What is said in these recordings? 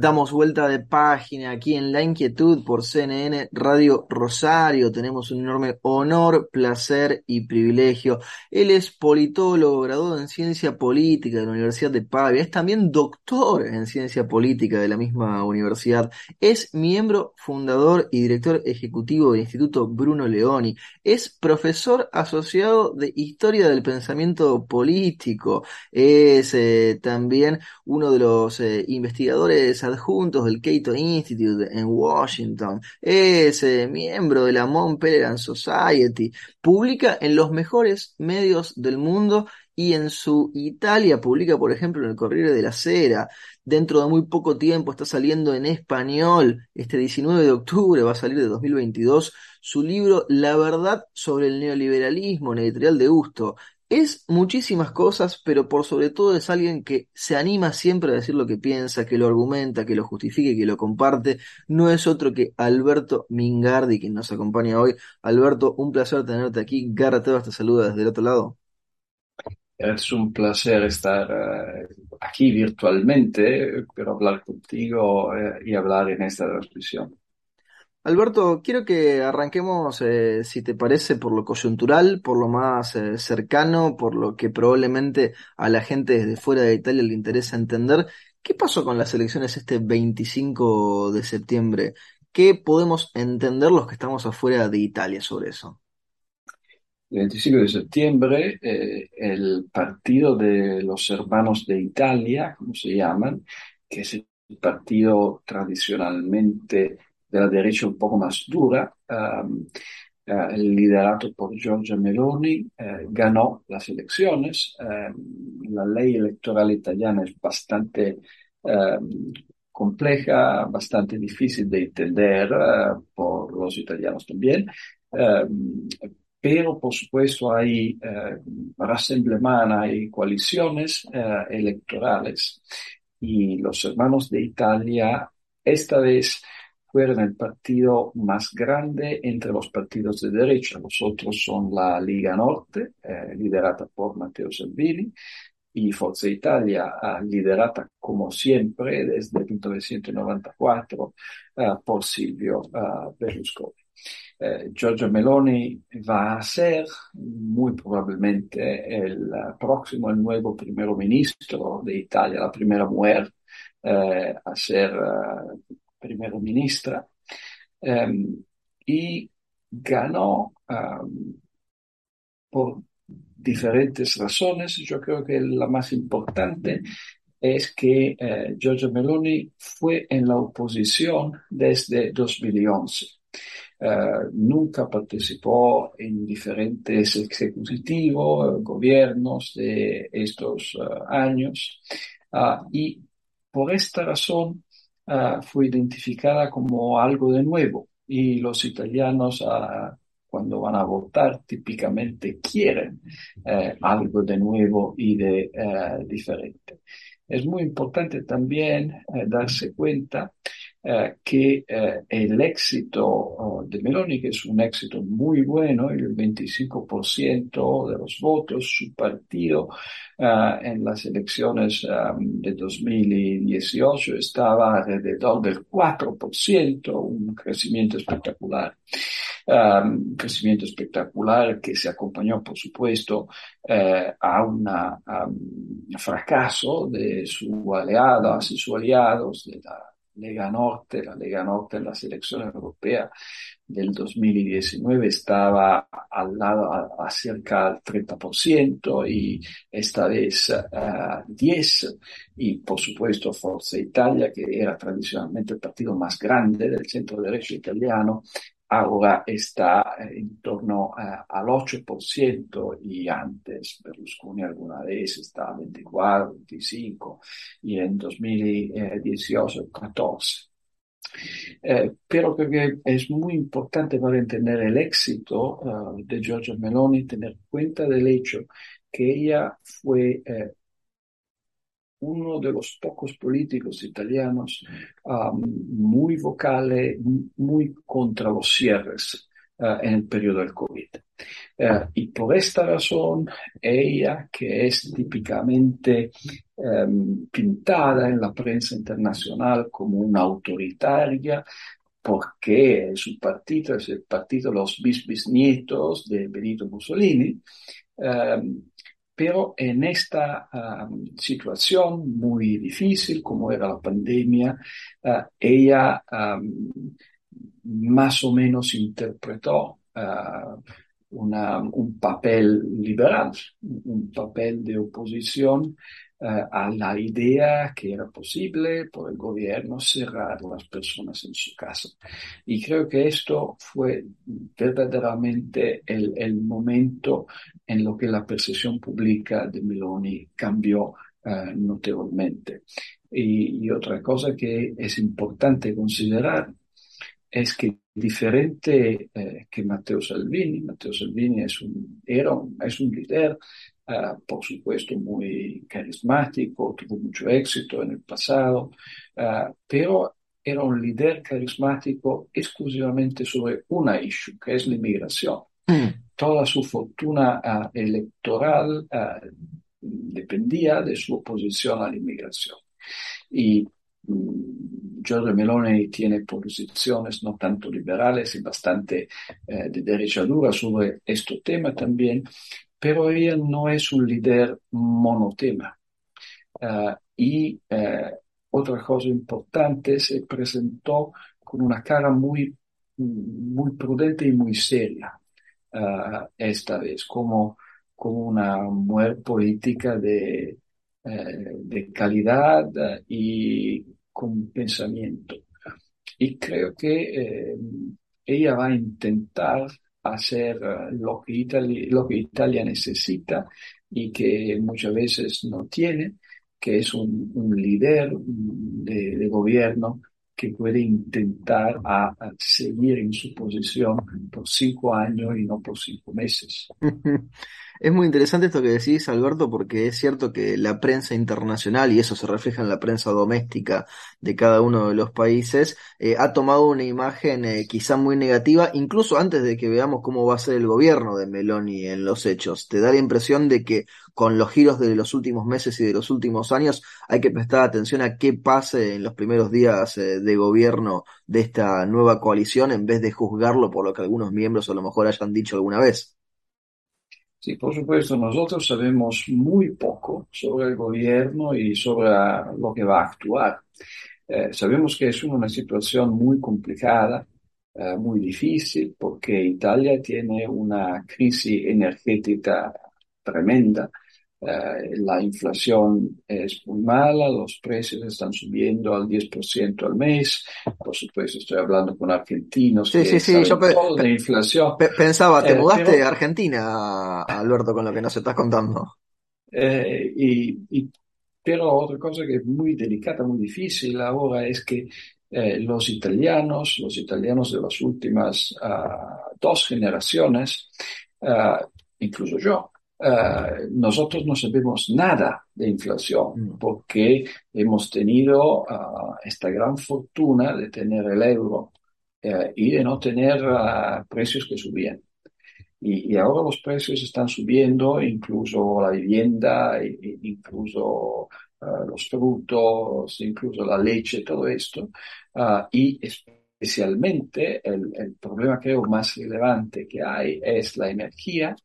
Damos vuelta de página aquí en La Inquietud por CNN Radio Rosario. Tenemos un enorme honor, placer y privilegio. Él es politólogo, graduado en ciencia política de la Universidad de Pavia. Es también doctor en ciencia política de la misma universidad. Es miembro fundador y director ejecutivo del Instituto Bruno Leoni. Es profesor asociado de Historia del Pensamiento Político. Es eh, también uno de los eh, investigadores adjuntos del Cato Institute en Washington, es miembro de la Mont Pelerin Society, publica en los mejores medios del mundo y en su Italia publica, por ejemplo, en el Corriere de la Sera. Dentro de muy poco tiempo está saliendo en español, este 19 de octubre va a salir de 2022, su libro La verdad sobre el neoliberalismo en editorial de Gusto. Es muchísimas cosas, pero por sobre todo es alguien que se anima siempre a decir lo que piensa, que lo argumenta, que lo justifique, que lo comparte. No es otro que Alberto Mingardi, quien nos acompaña hoy. Alberto, un placer tenerte aquí. Garra te saluda desde el otro lado. Es un placer estar uh, aquí virtualmente, pero hablar contigo uh, y hablar en esta transmisión. Alberto, quiero que arranquemos, eh, si te parece, por lo coyuntural, por lo más eh, cercano, por lo que probablemente a la gente desde fuera de Italia le interesa entender. ¿Qué pasó con las elecciones este 25 de septiembre? ¿Qué podemos entender los que estamos afuera de Italia sobre eso? El 25 de septiembre, eh, el partido de los hermanos de Italia, como se llaman, que es el partido tradicionalmente de la derecha un poco más dura, um, por Giorgia Meloni, uh, ganó las elecciones. La ley electoral italiana es bastante compleja, bastante difícil de entender por los italianos también. pero por supuesto hay rassemblement, hay coaliciones electorales y los hermanos de Italia esta vez fueron el partido más grande entre los partidos de derecha. Los otros son la Liga Norte, eh, liderada por Matteo Salvini, y Forza Italia, eh, liderada como siempre desde 1994 eh, por Silvio Berlusconi. Giorgio Meloni va a ser muy probablemente el próximo, el nuevo primer ministro de Italia, la primera mujer a ser primera ministra, um, y ganó um, por diferentes razones. Yo creo que la más importante es que eh, Giorgio Meloni fue en la oposición desde 2011. Uh, eh, nunca participó en diferentes ejecutivos, gobiernos de estos uh, años uh, y por esta razón uh, fue identificada como algo de nuevo y los italianos uh, cuando van a votar típicamente quieren uh, algo de nuevo y de diferente. Es muy importante también darse cuenta eh, que eh, el éxito oh, de Meloni, que es un éxito muy bueno, el 25% de los votos, su partido eh, en las elecciones de 2018 estaba alrededor del 4%, un crecimiento espectacular. un crecimiento espectacular que se acompañó, por supuesto, a un fracaso de su aliado, y sus aliados, de Lega Norte, la Lega Norte en las elecciones europeas del 2019 estaba al lado a, cerca del 30% y esta vez a 10 y por supuesto Forza Italia que era tradicionalmente el partido más grande del centro derecho italiano ahora está eh, en torno uh, al 8% y antes Berlusconi alguna vez estaba 24, 25 y en 2018 14. Eh, pero creo que es muy importante para entender el éxito uh, de Giorgia Meloni tener cuenta del hecho que ella fue eh, uno de los pocos políticos italianos muy vocales, muy contra los cierres en el periodo del COVID. Eh, y por esta razón, ella, que es típicamente em, pintada en la prensa internacional como una autoritaria, porque su partido es el partido de los bisnietos de Benito Mussolini, em, pero en esta em, situación muy difícil, como era la pandemia, eh, ella más o menos interpretó una, un papel liberal, un papel de oposición a la idea que era posible por el gobierno cerrar a las personas en su casa. Y creo que esto fue verdaderamente el, el momento en lo que la percepción pública de Meloni cambió notablemente. Y, y otra cosa que es importante considerar es que diferente eh, que Matteo Salvini, Matteo Salvini es un, era es un líder, uh, por supuesto, muy carismático, tuvo mucho éxito en el pasado, uh, pero era un líder carismático exclusivamente sobre una issue, que es la inmigración. Mm. Toda su fortuna uh, electoral dependía de su oposición a la inmigración. Y Mm, Giorgio Meloni tiene posiciones no tanto liberales y bastante eh, de derecha dura sobre este tema también, pero ella no es un líder monotema. Uh, y uh, otra cosa importante, se presentó con una cara muy, muy prudente y muy seria uh, esta vez, como, como una mujer política de, de calidad y con pensamiento. Y creo que eh, ella va a intentar hacer eh, lo que, Italia, lo que Italia necesita y que muchas veces no tiene, que es un, líder de, gobierno que puede intentar seguir en su posición por cinco años y no por cinco meses. Es muy interesante esto que decís, Alberto, porque es cierto que la prensa internacional, y eso se refleja en la prensa doméstica de cada uno de los países, eh, ha tomado una imagen eh, quizá muy negativa, incluso antes de que veamos cómo va a ser el gobierno de Meloni en los hechos. Te da la impresión de que con los giros de los últimos meses y de los últimos años hay que prestar atención a qué pase en los primeros días eh, de gobierno de esta nueva coalición en vez de juzgarlo por lo que algunos miembros a lo mejor hayan dicho alguna vez. Sí, por supuesto, nosotros sabemos muy poco sobre el gobierno y sobre lo que va a actuar. Eh, sabemos que es una situación muy complicada, eh, muy difícil, porque Italia tiene una crisis energética tremenda. Eh, la inflación es muy mala, los precios están subiendo al 10% al mes. Por supuesto, estoy hablando con argentinos. Sí, sí, sí, yo de inflación. pensaba, te eh, mudaste a Argentina, Alberto, con lo que nos estás contando. Eh, y, y, pero otra cosa que es muy delicada, muy difícil ahora es que eh, los italianos, los italianos de las últimas uh, dos generaciones, uh, incluso yo, Uh, nosotros no sabemos nada de inflación mm. porque hemos tenido uh, esta gran fortuna de tener el euro uh, y de no tener precios que subían. Y, y, ahora los precios están subiendo, incluso la vivienda, incluso los frutos, incluso la leche, todo esto. y especialmente el, el problema creo más relevante que hay es la energía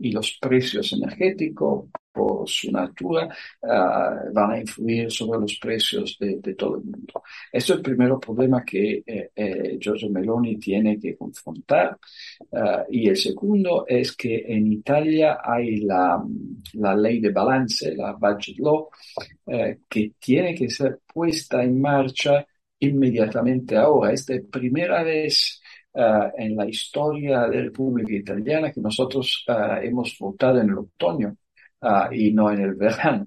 y los precios energéticos, por su natura, uh, van a influir sobre los precios de, de, todo el mundo. Eso es el primer problema que eh, eh, Giorgio Meloni tiene que confrontar. Uh, y el segundo es que en Italia hay la, la ley de balance, la budget law, uh, que tiene que ser puesta en marcha inmediatamente ahora. Esta es la primera vez uh, en la historia de la República Italiana que nosotros uh, hemos votado en el otoño uh, y no en el verano,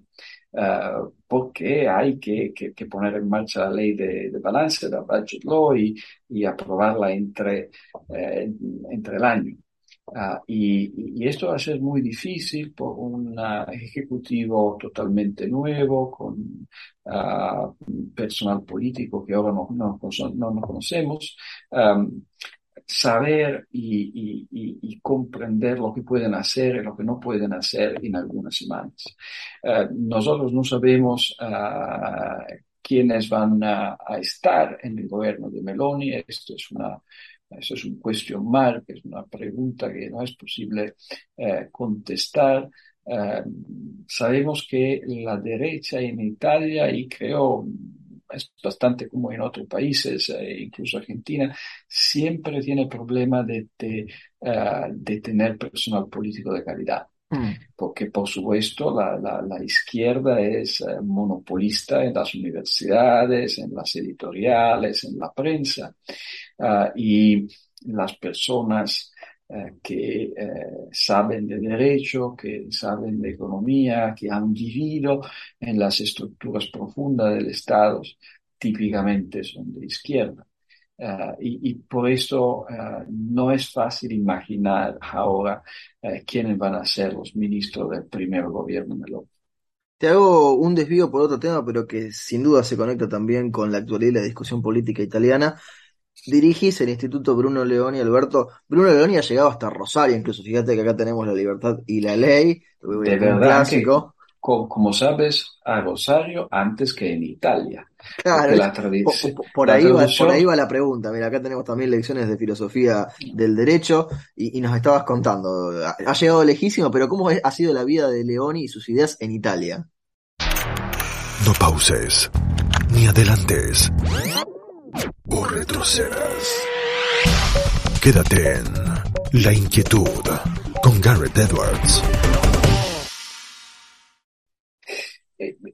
porque hay que, que, que, poner en marcha la ley de, de balance, la budget law, y, y aprobarla entre, eh, entre el año. Ah, y, esto va a ser muy difícil por un ejecutivo totalmente nuevo, con ah, personal político que ahora no, no, no, conocemos. saber y, comprender lo que pueden hacer y lo que no pueden hacer en algunas semanas. Ah, nosotros no sabemos quiénes van a, a, estar en el gobierno de Meloni. Esto es una eso es un question mark, es una pregunta que no es posible eh, contestar. Eh, sabemos que la derecha en Italia, y creo es bastante como en otros países, eh, incluso Argentina, siempre tiene problema de, de, tener personal político de calidad. Mm. Porque, por supuesto, la, izquierda es monopolista en las universidades, en las editoriales, en la prensa. Ah, y las personas eh, que eh, saben de derecho, que saben de economía, que han vivido en las estructuras profundas del Estado, típicamente son de izquierda. Ah, y, por esto ah, no es fácil imaginar ahora eh, quiénes van a ser los ministros del primer gobierno Meloni. Te hago un desvío por otro tema, pero que sin duda se conecta también con la actualidad y la discusión política italiana, dirigís el Instituto Bruno Leoni, Alberto. Bruno Leoni ha llegado hasta Rosario, incluso fíjate que acá tenemos la libertad y la ley. De verdad como sabes, a Rosario antes que en Italia. Claro, la por, ahí va, por ahí va la pregunta. Mira, acá tenemos también lecciones de filosofía del derecho y, nos estabas contando. Ha, llegado lejísimo, pero ¿cómo ha sido la vida de Leoni y sus ideas en Italia? No pauses, ni adelantes o retrocedas. Quédate en La Inquietud con Garrett Edwards.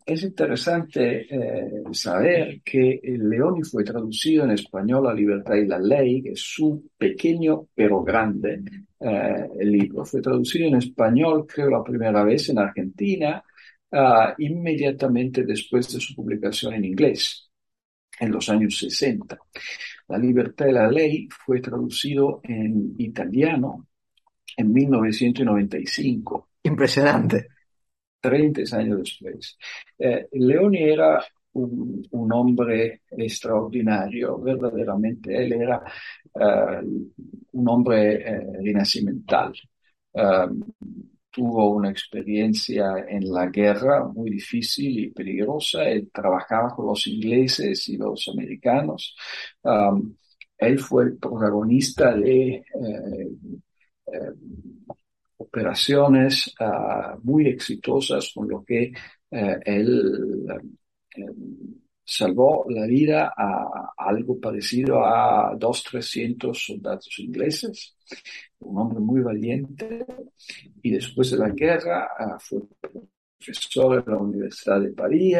Es interesante eh, saber que Leoni fue traducido en español a Libertad y la Ley, que es su pequeño pero grande eh, libro. Fue traducido en español, creo, la primera vez en Argentina, ah, inmediatamente después de su publicación en inglés en los años 60. La libertad de la ley fue traducido en italiano en 1995. Impresionante. 30 años después. Eh, Leoni era un, hombre extraordinario, verdaderamente. Él era eh, un hombre eh, rinascimental tuvo una experiencia en la guerra muy difícil y peligrosa. Él trabajaba con los ingleses y los americanos. Um, él fue el protagonista de eh, operaciones uh, muy exitosas con lo que eh, él salvó la vida a algo parecido a dos, trescientos soldados ingleses, un hombre muy valiente, y después de la guerra ah, fue profesor en la Universidad de París,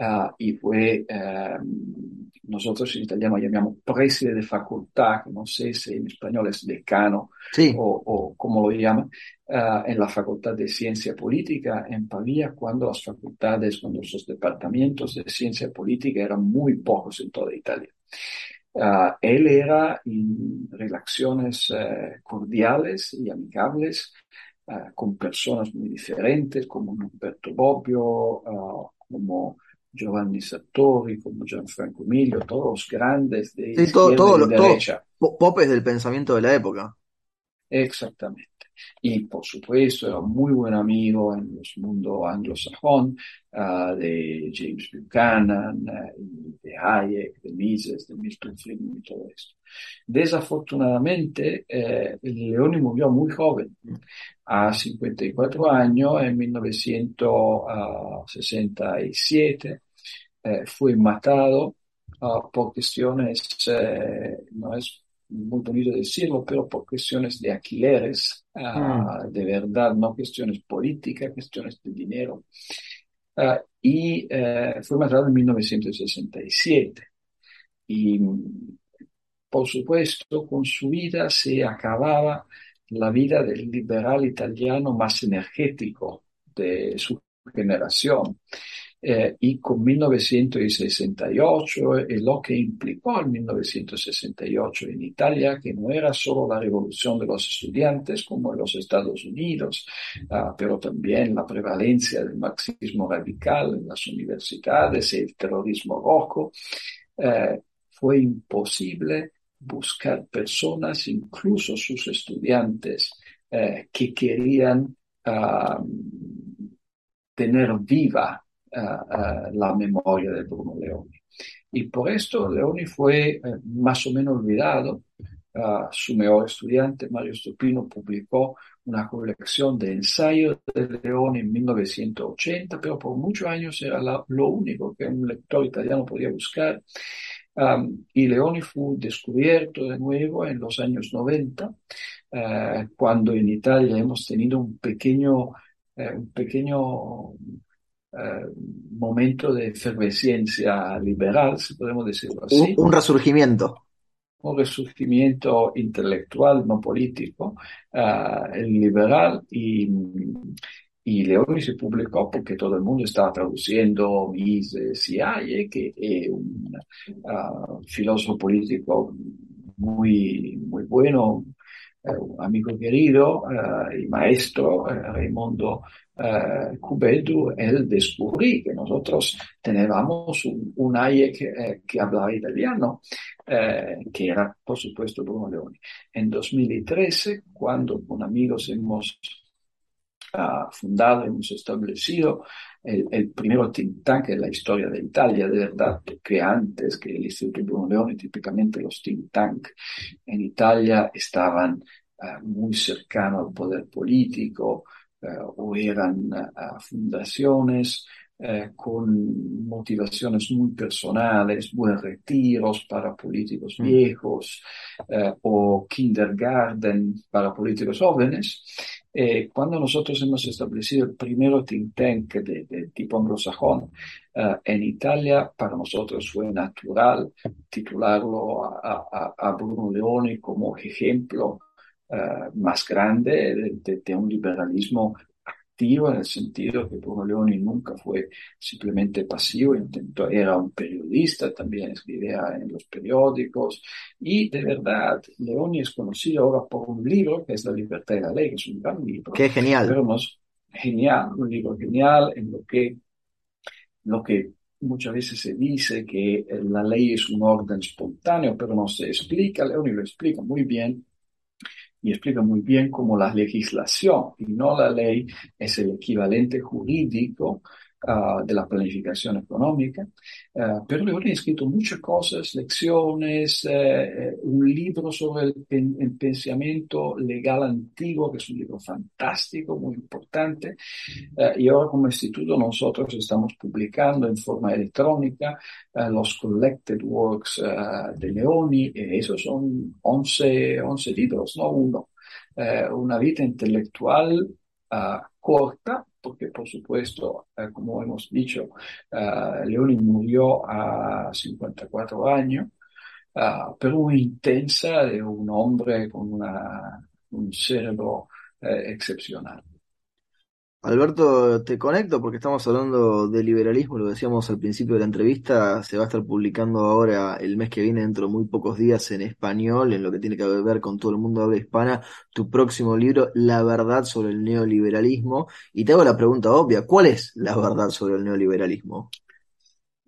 Uh, y fue, um, nosotros en italiano llamamos preside de facultad, no sé si en español es decano sí. o, o como lo llaman, uh, en la Facultad de Ciencia Política en Pavía, cuando las facultades, cuando los departamentos de ciencia política eran muy pocos en toda Italia. Uh, él era en relaciones cordiales y amigables con personas muy diferentes, como Umberto Bobbio, como Giovanni Sartori, como Gianfranco Miglio, todos grandes de sí, todo, todo, derecha. popes del pensamiento de la época. Exactamente. Y por supuesto era muy buen amigo en los mundo anglosajón uh, de James Buchanan, uh, de Hayek, de Mises, de Milton Friedman y todo esto. Desafortunadamente, eh, murió muy joven, a 54 años, en 1967. Eh, fue matado uh, por cuestiones, eh, no es muy bonito decirlo, pero por cuestiones de alquileres, uh, de verdad, no cuestiones políticas, cuestiones de dinero. Uh, y uh, fue matado en 1967. Y por supuesto, con su vida se acababa la vida del liberal italiano más energético de su generación. Eh, y con 1968 y lo que implicó el 1968 en Italia, que no era solo la revolución de los estudiantes como en los Estados Unidos, ah, pero también la prevalencia del marxismo radical en las universidades y el terrorismo rojo, eh, fue imposible buscar personas, incluso sus estudiantes, eh, que querían ah, tener viva la memoria de Bruno Leoni. Y por esto Leoni fue eh, más o menos olvidado. su mejor estudiante, Mario Stupino, publicó una colección de ensayos de Leoni en 1980, pero por muchos años era lo único que un lector italiano podía buscar y Leoni fue descubierto de nuevo en los años 90, eh, cuando en Italia hemos tenido un pequeño, eh, un pequeño eh, momento de efervescencia liberal, si podemos decirlo así. Un, resurgimiento. Un resurgimiento intelectual, no político, el liberal y y Leoni se publicó porque todo el mundo estaba traduciendo Mises y Hayek, que es un uh, filósofo político muy, muy bueno, uh, amigo querido uh, y maestro, Raimondo Cubedu, él descubrí que nosotros teníamos un, un Hayek que hablaba italiano, que era, por supuesto, Bruno Leoni. En 2013, cuando con amigos hemos fundado, hemos establecido el, el primero think tank en la historia de Italia, de verdad, que antes que el Instituto Bruno Leoni, típicamente los think tank en Italia estaban uh, muy cercanos al poder político uh, o eran uh, fundaciones eh, con motivaciones muy personales, buenos retiros para políticos mm. viejos eh, o kindergarten para políticos jóvenes. Eh, cuando nosotros hemos establecido el primero think tank de, tipo anglosajón en Italia, para nosotros fue natural titularlo a, a, Bruno Leoni como ejemplo más grande de, de, un liberalismo en el sentido que Bruno Leoni nunca fue simplemente pasivo, intentó, era un periodista, también escribía en los periódicos y de verdad Leoni es conocido ahora por un libro que es La libertad de la ley, que es un gran libro. Qué genial. Pero genial, un libro genial en lo que, lo que muchas veces se dice que la ley es un orden espontáneo, pero no se explica, Leoni lo explica muy bien y explica muy bien cómo la legislación y no la ley es el equivalente jurídico Ah, de la planificación económica, uh, pero le he escrito muchas cosas, lecciones, uh, un libro sobre el, pen, el, pensamiento legal antiguo, que es un libro fantástico, muy importante, y ahora como instituto nosotros estamos publicando en forma electrónica los collected works de Leoni, y esos son 11, 11 libros, no uno. una vida intelectual corta, porque por supuesto, eh, como hemos dicho, uh, Leoni murió a 54 años, uh, pero intensa de un hombre con una, un cerebro eh, excepcional. Alberto, te conecto porque estamos hablando de liberalismo, lo decíamos al principio de la entrevista, se va a estar publicando ahora el mes que viene, dentro de muy pocos días, en español, en lo que tiene que ver con todo el mundo habla hispana, tu próximo libro, La verdad sobre el neoliberalismo. Y te hago la pregunta obvia, ¿cuál es la verdad sobre el neoliberalismo?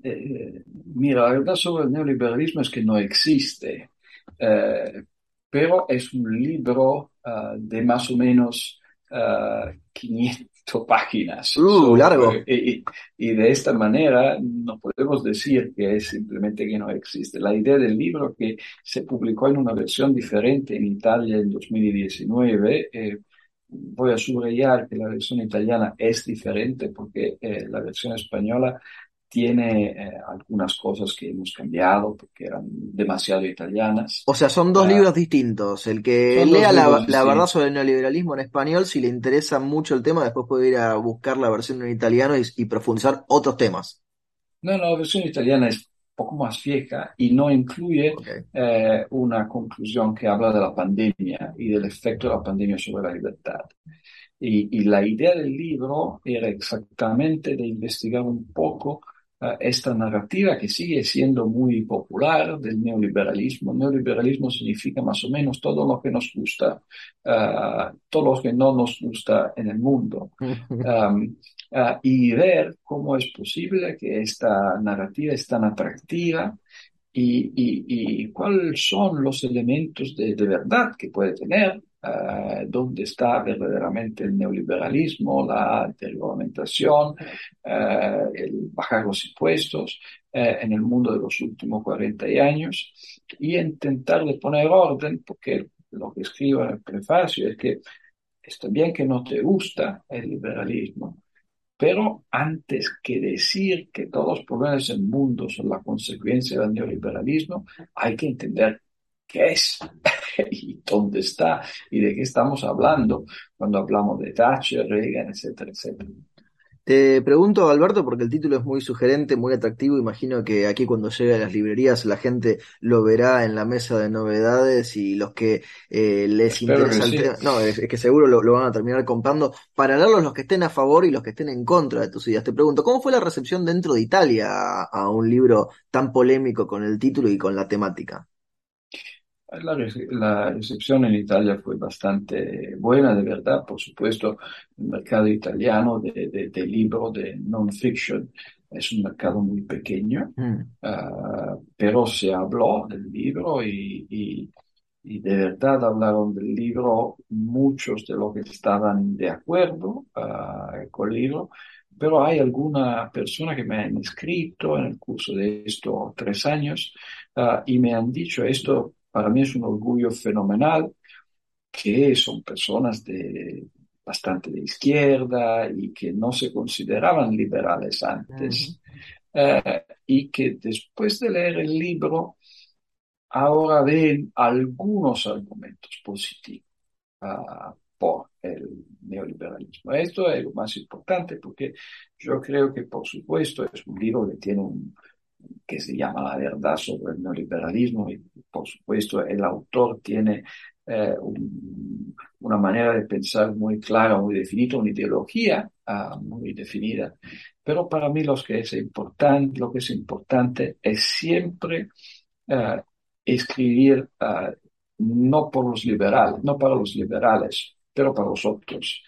Eh, mira, la verdad sobre el neoliberalismo es que no existe, eh, pero es un libro uh, de más o menos uh, 500 páginas. Uh, largo. Y, y, de esta manera no podemos decir que es simplemente que no existe. La idea del libro que se publicó en una versión diferente en Italia en 2019, eh, voy a subrayar que la versión italiana es diferente porque eh, la versión española tiene eh, algunas cosas que hemos cambiado porque eran demasiado italianas. O sea, son dos ah, libros distintos. El que lea la, la, verdad sobre el neoliberalismo en español, si le interesa mucho el tema, después puede ir a buscar la versión en italiano y, y profundizar otros temas. No, no, la versión italiana es poco más vieja y no incluye okay. eh, una conclusión que habla de la pandemia y del efecto de la pandemia sobre la libertad. Y, y la idea del libro era exactamente de investigar un poco esta narrativa que sigue siendo muy popular del neoliberalismo. Neoliberalismo significa más o menos todo lo que nos gusta, uh, todo lo que no nos gusta en el mundo. Um, uh, y ver cómo es posible que esta narrativa es tan atractiva y, y, y cuáles son los elementos de, de verdad que puede tener eh, dónde está verdaderamente el neoliberalismo, la desregulamentación, eh, el bajar los impuestos eh, en el mundo de los últimos 40 años y intentar de poner orden, porque lo que escribo en el prefacio es que está bien que no te gusta el liberalismo, pero antes que decir que todos los problemas del mundo son la consecuencia del neoliberalismo, hay que entender qué es y dónde está y de qué estamos hablando cuando hablamos de Thatcher, Reagan, etcétera, etcétera. Te pregunto, Alberto, porque el título es muy sugerente, muy atractivo. Imagino que aquí cuando llegue a las librerías la gente lo verá en la mesa de novedades y los que eh, les interesa el tema, no, es, que seguro lo, lo, van a terminar comprando para leerlos los que estén a favor y los que estén en contra de tus ideas. Te pregunto, ¿cómo fue la recepción dentro de Italia a, a un libro tan polémico con el título y con la temática? La, la, recepción en Italia fue bastante buena, de verdad. Por supuesto, el mercado italiano de, de, de libro de non-fiction es un mercado muy pequeño, mm. uh, pero se habló del libro y, y, y, de verdad hablaron del libro muchos de los que estaban de acuerdo uh, con el libro, pero hay alguna persona que me han escrito en el curso de estos tres años uh, y me han dicho esto para mí es un orgullo fenomenal que son personas de bastante de izquierda y que no se consideraban liberales antes eh, y que después de leer el libro ahora ven algunos argumentos positivos uh, por el neoliberalismo. Esto es lo más importante porque yo creo que por supuesto es un libro que tiene un, que se llama La verdad sobre el neoliberalismo y por supuesto el autor tiene eh, un, una manera de pensar muy clara, muy definida, una ideología uh, muy definida. Pero para mí lo que es importante, lo que es importante es siempre uh, escribir uh, no por los liberales, no para los liberales, pero para los otros,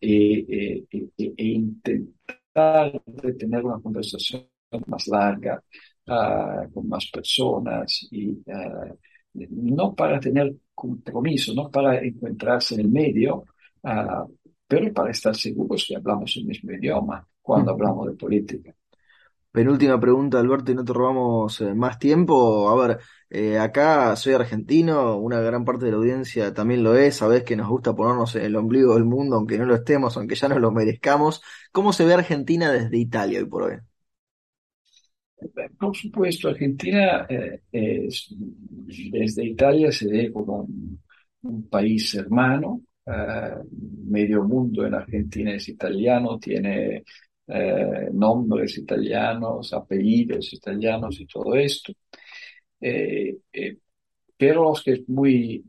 e, e intentar tener una conversación más larga, uh, con más personas y uh, no para tener compromiso, no para encontrarse en el medio, uh, pero para estar seguros que hablamos el mismo idioma cuando hablamos de política. Penúltima pregunta, Alberto, y no te robamos eh, más tiempo. A ver, eh, acá soy argentino, una gran parte de la audiencia también lo es, sabés que nos gusta ponernos en el ombligo del mundo, aunque no lo estemos, aunque ya no lo merezcamos. ¿Cómo se ve Argentina desde Italia hoy por hoy? Por supuesto, Argentina eh, es, desde Italia se ve como un, país hermano. Uh, medio mundo en Argentina es italiano, tiene uh, nombres italianos, apellidos italianos y todo esto. Eh, eh, pero lo que es muy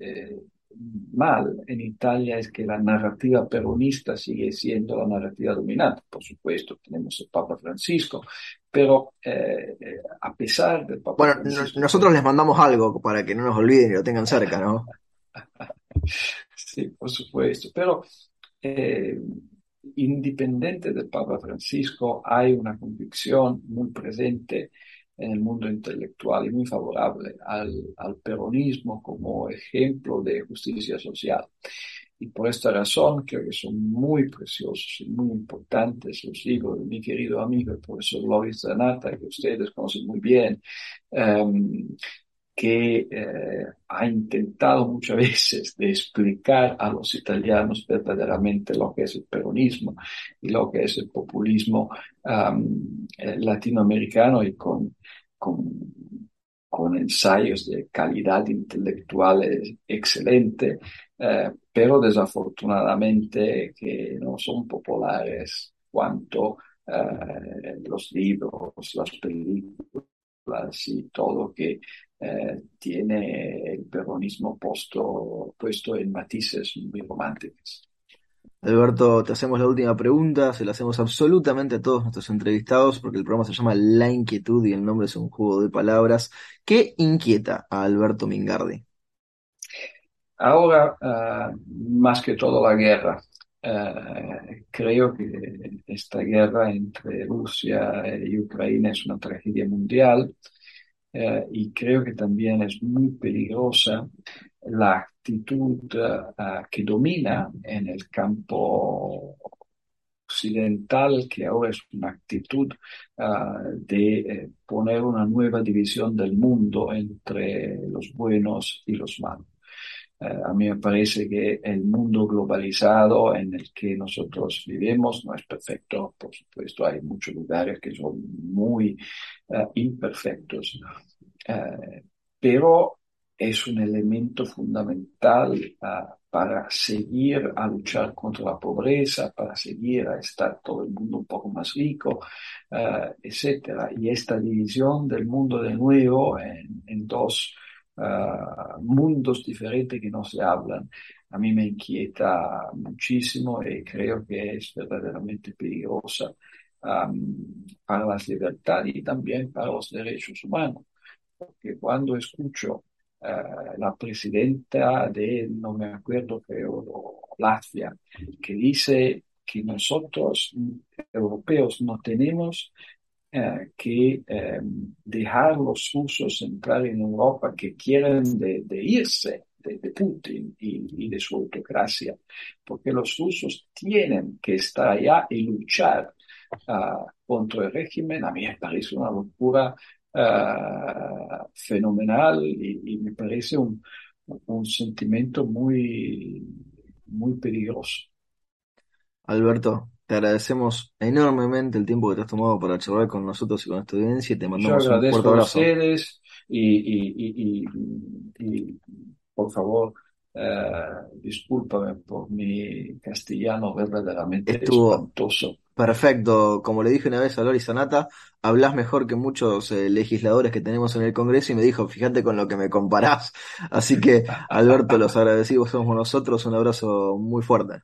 mal en Italia es que la narrativa peronista sigue siendo la narrativa dominante. Por supuesto, tenemos el Papa Francisco, pero eh, a pesar del Papa Bueno, Francisco, nosotros les mandamos algo para que no nos olviden y lo tengan cerca, ¿no? sí, por supuesto, pero eh, independiente del Papa Francisco hay una convicción muy presente en el mundo intelectual y muy favorable al, al peronismo como ejemplo de justicia social. Y por esta razón creo que son muy preciosos y muy importantes los libros de mi querido amigo el profesor Loris Zanata, que ustedes conocen muy bien, um, que eh, ha intentado muchas veces de explicar a los italianos verdaderamente lo que es el peronismo y lo que es el populismo um, latinoamericano y con, con, con, ensayos de calidad intelectual excelente, eh, pero desafortunadamente que no son populares cuanto eh, los libros, las películas y todo que eh, tiene el peronismo puesto, puesto en matices muy románticos. Alberto, te hacemos la última pregunta, se la hacemos absolutamente a todos nuestros entrevistados porque el programa se llama La Inquietud y el nombre es un juego de palabras. ¿Qué inquieta a Alberto Mingardi? Ahora, uh, más que todo la guerra. Uh, creo que esta guerra entre Rusia y Ucrania es una tragedia mundial uh, y creo que también es muy peligrosa la actitud uh, que domina en el campo occidental, que ahora es una actitud uh, de eh, poner una nueva división del mundo entre los buenos y los malos. A mí me parece que el mundo globalizado en el que nosotros vivimos no es perfecto, por supuesto, hay muchos lugares que son muy imperfectos, pero es un elemento fundamental uh, para seguir a luchar contra la pobreza, para seguir a estar todo el mundo un poco más rico, uh, etcétera. Y esta división del mundo de nuevo en, dos uh, mundos diferentes que no se hablan, a mí me inquieta muchísimo y creo que es verdaderamente peligrosa para las libertades y también para los derechos humanos. Porque cuando escucho eh, la presidenta de, no me acuerdo, creo, Latvia, que dice que nosotros, europeos, no tenemos eh, que eh, dejar los rusos entrar en Europa que quieren de, de irse de, de, Putin y, y, de su autocracia, porque los rusos tienen que estar allá y luchar uh, contra el régimen. A mí me parece una locura uh, fenomenal y, y, me parece un, un sentimiento muy, muy peligroso. Alberto, te agradecemos enormemente el tiempo que te has tomado para charlar con nosotros y con esta audiencia y te mandamos Yo un fuerte abrazo. a ustedes y, y, y, por favor, uh, discúlpame por mi castellano verdaderamente Estuvo espantoso. Perfecto, como le dije una vez a Lori Sanata, hablas mejor que muchos eh, legisladores que tenemos en el Congreso y me dijo, fíjate con lo que me comparás. Así que, Alberto, los agradecidos somos nosotros, un abrazo muy fuerte.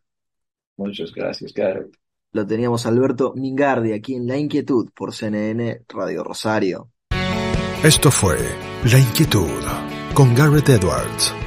Muchas gracias, Garrett. Lo teníamos Alberto Mingardi aquí en La Inquietud por CNN Radio Rosario. Esto fue La Inquietud con Garrett Edwards.